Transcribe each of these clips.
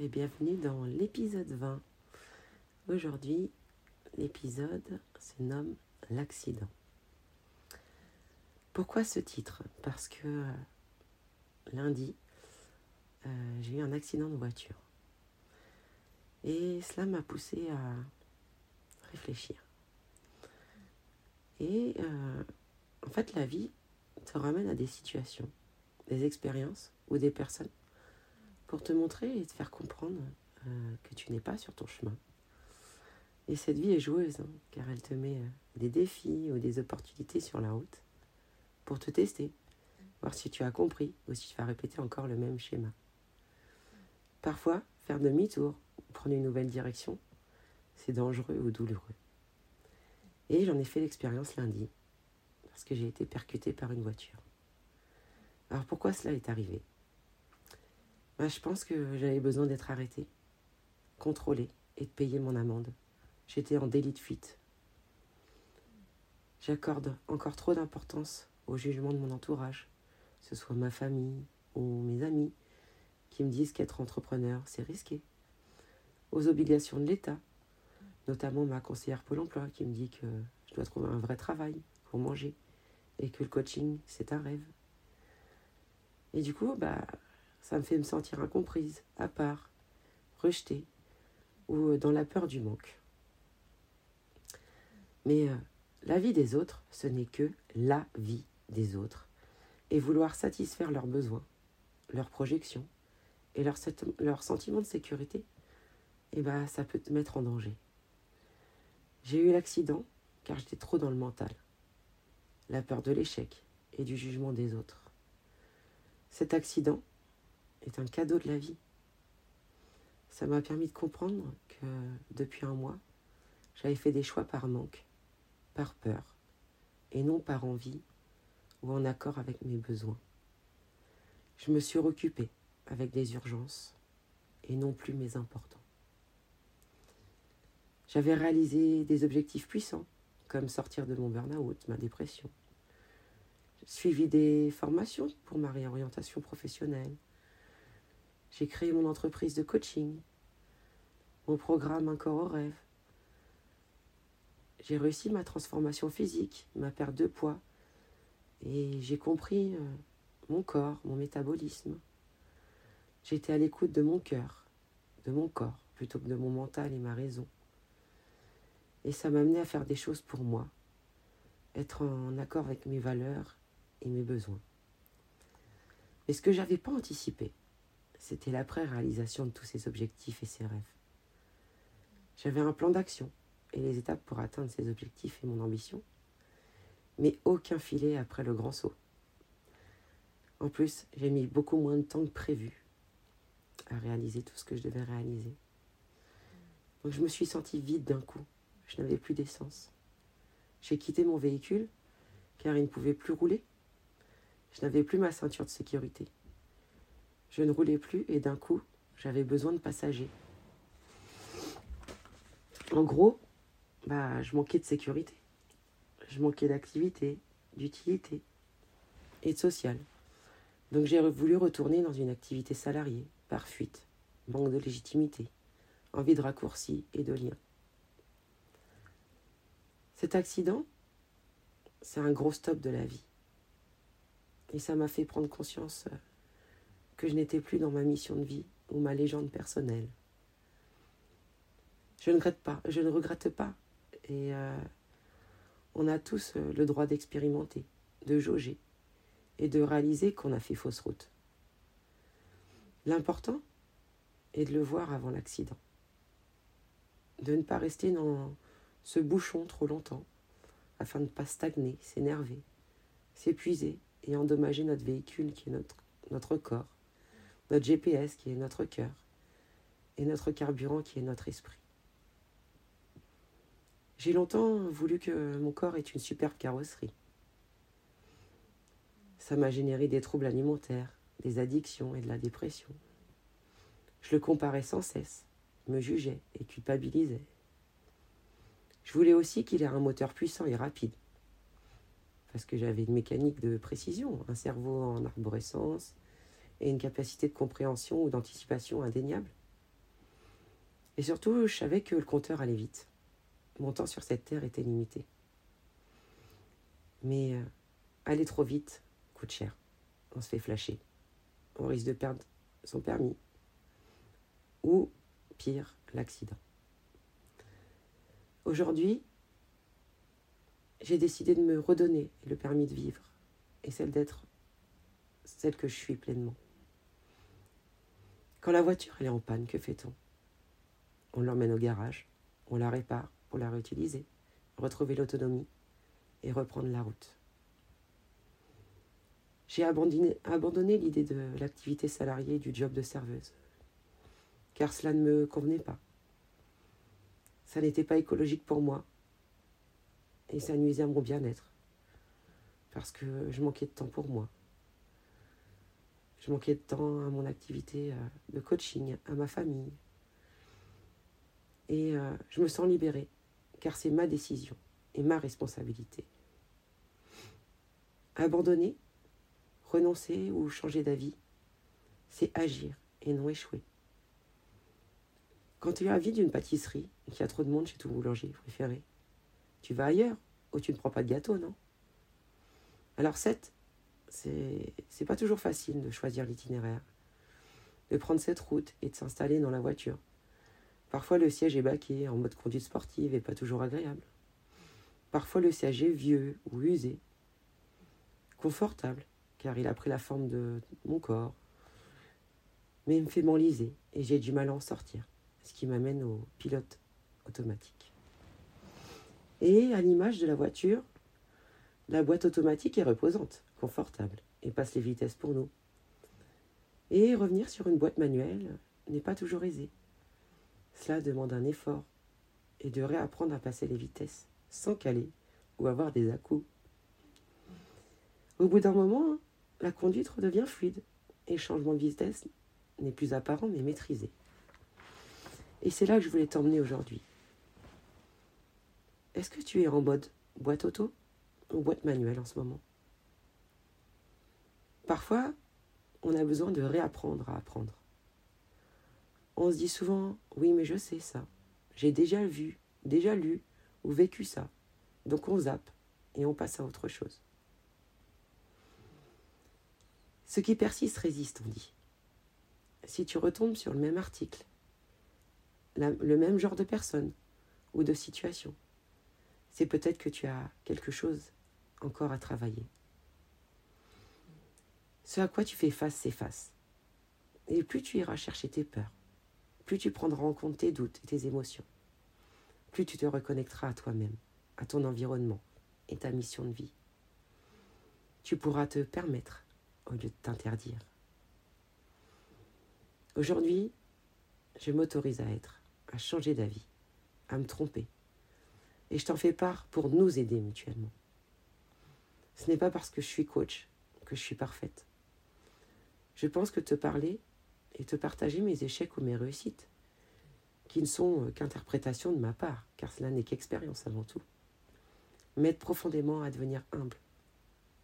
Et bienvenue dans l'épisode 20. Aujourd'hui, l'épisode se nomme L'accident. Pourquoi ce titre? Parce que euh, lundi, euh, j'ai eu un accident de voiture. Et cela m'a poussé à réfléchir. Et euh, en fait, la vie te ramène à des situations, des expériences ou des personnes pour te montrer et te faire comprendre euh, que tu n'es pas sur ton chemin. Et cette vie est joueuse, hein, car elle te met euh, des défis ou des opportunités sur la route pour te tester, voir si tu as compris ou si tu vas répéter encore le même schéma. Parfois, faire demi-tour ou prendre une nouvelle direction, c'est dangereux ou douloureux. Et j'en ai fait l'expérience lundi, parce que j'ai été percuté par une voiture. Alors pourquoi cela est arrivé? Bah, je pense que j'avais besoin d'être arrêté, contrôlé et de payer mon amende. J'étais en délit de fuite. J'accorde encore trop d'importance au jugement de mon entourage, que ce soit ma famille ou mes amis, qui me disent qu'être entrepreneur, c'est risqué. Aux obligations de l'État, notamment ma conseillère Pôle emploi qui me dit que je dois trouver un vrai travail pour manger et que le coaching, c'est un rêve. Et du coup, bah, ça me fait me sentir incomprise, à part, rejetée ou dans la peur du manque. Mais euh, la vie des autres, ce n'est que la vie des autres. Et vouloir satisfaire leurs besoins, leurs projections et leur, leur sentiment de sécurité, eh ben, ça peut te mettre en danger. J'ai eu l'accident car j'étais trop dans le mental, la peur de l'échec et du jugement des autres. Cet accident, est un cadeau de la vie. Ça m'a permis de comprendre que depuis un mois, j'avais fait des choix par manque, par peur, et non par envie ou en accord avec mes besoins. Je me suis occupée avec des urgences et non plus mes importants. J'avais réalisé des objectifs puissants, comme sortir de mon burn-out, ma dépression. Suivi des formations pour ma réorientation professionnelle, j'ai créé mon entreprise de coaching, mon programme Un corps au rêve. J'ai réussi ma transformation physique, ma perte de poids, et j'ai compris euh, mon corps, mon métabolisme. J'étais à l'écoute de mon cœur, de mon corps, plutôt que de mon mental et ma raison. Et ça m'a amené à faire des choses pour moi, être en accord avec mes valeurs et mes besoins. Mais ce que je n'avais pas anticipé, c'était l'après-réalisation de tous ces objectifs et ces rêves. J'avais un plan d'action et les étapes pour atteindre ces objectifs et mon ambition, mais aucun filet après le grand saut. En plus, j'ai mis beaucoup moins de temps que prévu à réaliser tout ce que je devais réaliser. Je me suis sentie vide d'un coup. Je n'avais plus d'essence. J'ai quitté mon véhicule car il ne pouvait plus rouler. Je n'avais plus ma ceinture de sécurité. Je ne roulais plus et d'un coup, j'avais besoin de passagers. En gros, bah, je manquais de sécurité. Je manquais d'activité, d'utilité et de social. Donc j'ai voulu retourner dans une activité salariée, par fuite, manque de légitimité, envie de raccourci et de lien. Cet accident c'est un gros stop de la vie. Et ça m'a fait prendre conscience euh, que je n'étais plus dans ma mission de vie ou ma légende personnelle. Je ne regrette pas, je ne regrette pas. Et euh, on a tous euh, le droit d'expérimenter, de jauger et de réaliser qu'on a fait fausse route. L'important est de le voir avant l'accident, de ne pas rester dans ce bouchon trop longtemps afin de ne pas stagner, s'énerver, s'épuiser et endommager notre véhicule qui est notre, notre corps, notre GPS qui est notre cœur et notre carburant qui est notre esprit. J'ai longtemps voulu que mon corps ait une superbe carrosserie. Ça m'a généré des troubles alimentaires, des addictions et de la dépression. Je le comparais sans cesse, me jugeais et culpabilisais. Je voulais aussi qu'il ait un moteur puissant et rapide, parce que j'avais une mécanique de précision, un cerveau en arborescence et une capacité de compréhension ou d'anticipation indéniable. Et surtout, je savais que le compteur allait vite. Mon temps sur cette terre était limité. Mais euh, aller trop vite coûte cher. On se fait flasher. On risque de perdre son permis. Ou, pire, l'accident. Aujourd'hui, j'ai décidé de me redonner le permis de vivre et celle d'être celle que je suis pleinement. Quand la voiture est en panne, que fait-on? On l'emmène au garage, on la répare pour la réutiliser, retrouver l'autonomie et reprendre la route. J'ai abandonné, abandonné l'idée de l'activité salariée du job de serveuse, car cela ne me convenait pas. Ça n'était pas écologique pour moi. Et ça nuisait à mon bien-être. Parce que je manquais de temps pour moi. Je manquais de temps à mon activité euh, de coaching, à ma famille. Et euh, je me sens libérée, car c'est ma décision et ma responsabilité. Abandonner, renoncer ou changer d'avis, c'est agir et non échouer. Quand tu à vide d'une pâtisserie qu'il y a trop de monde chez ton boulanger préféré, tu vas ailleurs ou tu ne prends pas de gâteau, non? Alors 7, c'est pas toujours facile de choisir l'itinéraire, de prendre cette route et de s'installer dans la voiture. Parfois le siège est baqué en mode conduite sportive et pas toujours agréable. Parfois le siège est vieux ou usé. Confortable, car il a pris la forme de mon corps, mais il me fait m'enliser et j'ai du mal à en sortir ce qui m'amène au pilote automatique. Et à l'image de la voiture, la boîte automatique est reposante, confortable, et passe les vitesses pour nous. Et revenir sur une boîte manuelle n'est pas toujours aisé. Cela demande un effort et de réapprendre à passer les vitesses sans caler ou avoir des à -coups. Au bout d'un moment, la conduite redevient fluide et le changement de vitesse n'est plus apparent mais maîtrisé. Et c'est là que je voulais t'emmener aujourd'hui. Est-ce que tu es en mode boîte auto ou boîte manuelle en ce moment? Parfois, on a besoin de réapprendre à apprendre. On se dit souvent, oui mais je sais ça, j'ai déjà vu, déjà lu ou vécu ça. Donc on zappe et on passe à autre chose. Ce qui persiste résiste, on dit. Si tu retombes sur le même article le même genre de personne ou de situation. C'est peut-être que tu as quelque chose encore à travailler. Ce à quoi tu fais face s'efface. Et plus tu iras chercher tes peurs, plus tu prendras en compte tes doutes et tes émotions, plus tu te reconnecteras à toi-même, à ton environnement et ta mission de vie. Tu pourras te permettre au lieu de t'interdire. Aujourd'hui, je m'autorise à être à changer d'avis, à me tromper. Et je t'en fais part pour nous aider mutuellement. Ce n'est pas parce que je suis coach que je suis parfaite. Je pense que te parler et te partager mes échecs ou mes réussites, qui ne sont euh, qu'interprétations de ma part, car cela n'est qu'expérience avant tout, m'aide profondément à devenir humble,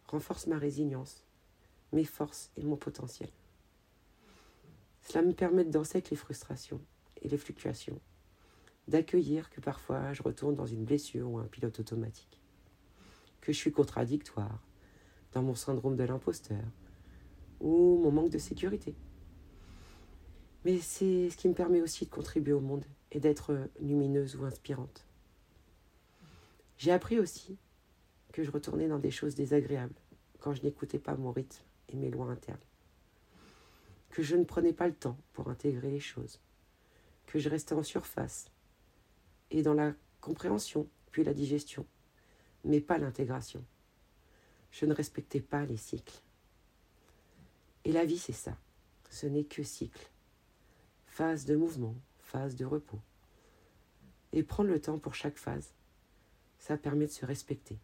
renforce ma résilience, mes forces et mon potentiel. Cela me permet de danser avec les frustrations, et les fluctuations, d'accueillir que parfois je retourne dans une blessure ou un pilote automatique, que je suis contradictoire, dans mon syndrome de l'imposteur ou mon manque de sécurité. Mais c'est ce qui me permet aussi de contribuer au monde et d'être lumineuse ou inspirante. J'ai appris aussi que je retournais dans des choses désagréables quand je n'écoutais pas mon rythme et mes lois internes. Que je ne prenais pas le temps pour intégrer les choses. Que je restais en surface et dans la compréhension puis la digestion, mais pas l'intégration. Je ne respectais pas les cycles. Et la vie, c'est ça. Ce n'est que cycle. Phase de mouvement, phase de repos. Et prendre le temps pour chaque phase, ça permet de se respecter,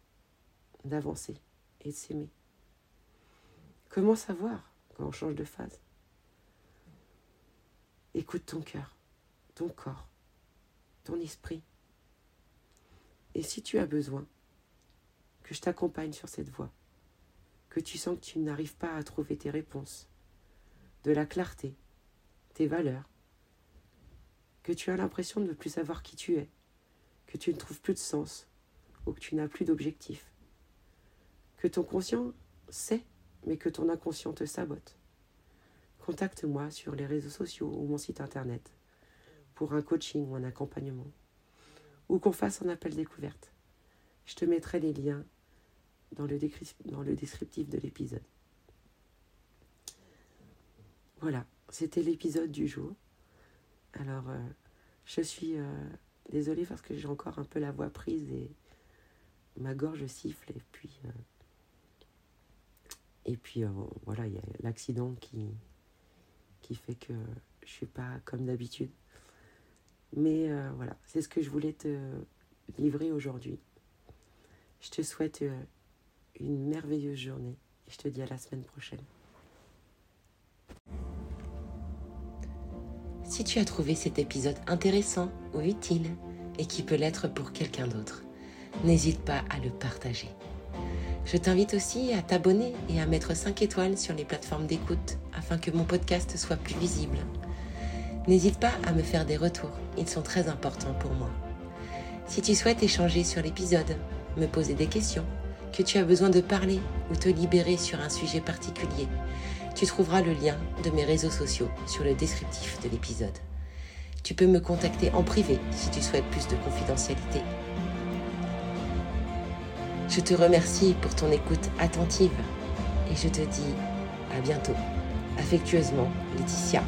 d'avancer et de s'aimer. Comment savoir quand on change de phase? Écoute ton cœur, ton corps, ton esprit. Et si tu as besoin que je t'accompagne sur cette voie, que tu sens que tu n'arrives pas à trouver tes réponses, de la clarté, tes valeurs, que tu as l'impression de ne plus savoir qui tu es, que tu ne trouves plus de sens. Ou que tu n'as plus d'objectif, que ton conscient sait mais que ton inconscient te sabote. Contacte-moi sur les réseaux sociaux ou mon site internet pour un coaching ou un accompagnement, ou qu'on fasse un appel découverte. Je te mettrai les liens dans le, dans le descriptif de l'épisode. Voilà, c'était l'épisode du jour. Alors, euh, je suis euh, désolée parce que j'ai encore un peu la voix prise et ma gorge siffle. Et puis, euh, et puis voilà, il y a l'accident qui, qui fait que je suis pas comme d'habitude. Mais voilà, c'est ce que je voulais te livrer aujourd'hui. Je te souhaite une merveilleuse journée et je te dis à la semaine prochaine. Si tu as trouvé cet épisode intéressant ou utile et qui peut l'être pour quelqu'un d'autre, n'hésite pas à le partager. Je t'invite aussi à t'abonner et à mettre 5 étoiles sur les plateformes d'écoute afin que mon podcast soit plus visible. N'hésite pas à me faire des retours, ils sont très importants pour moi. Si tu souhaites échanger sur l'épisode, me poser des questions, que tu as besoin de parler ou te libérer sur un sujet particulier, tu trouveras le lien de mes réseaux sociaux sur le descriptif de l'épisode. Tu peux me contacter en privé si tu souhaites plus de confidentialité. Je te remercie pour ton écoute attentive et je te dis à bientôt. Affectueusement, Laetitia.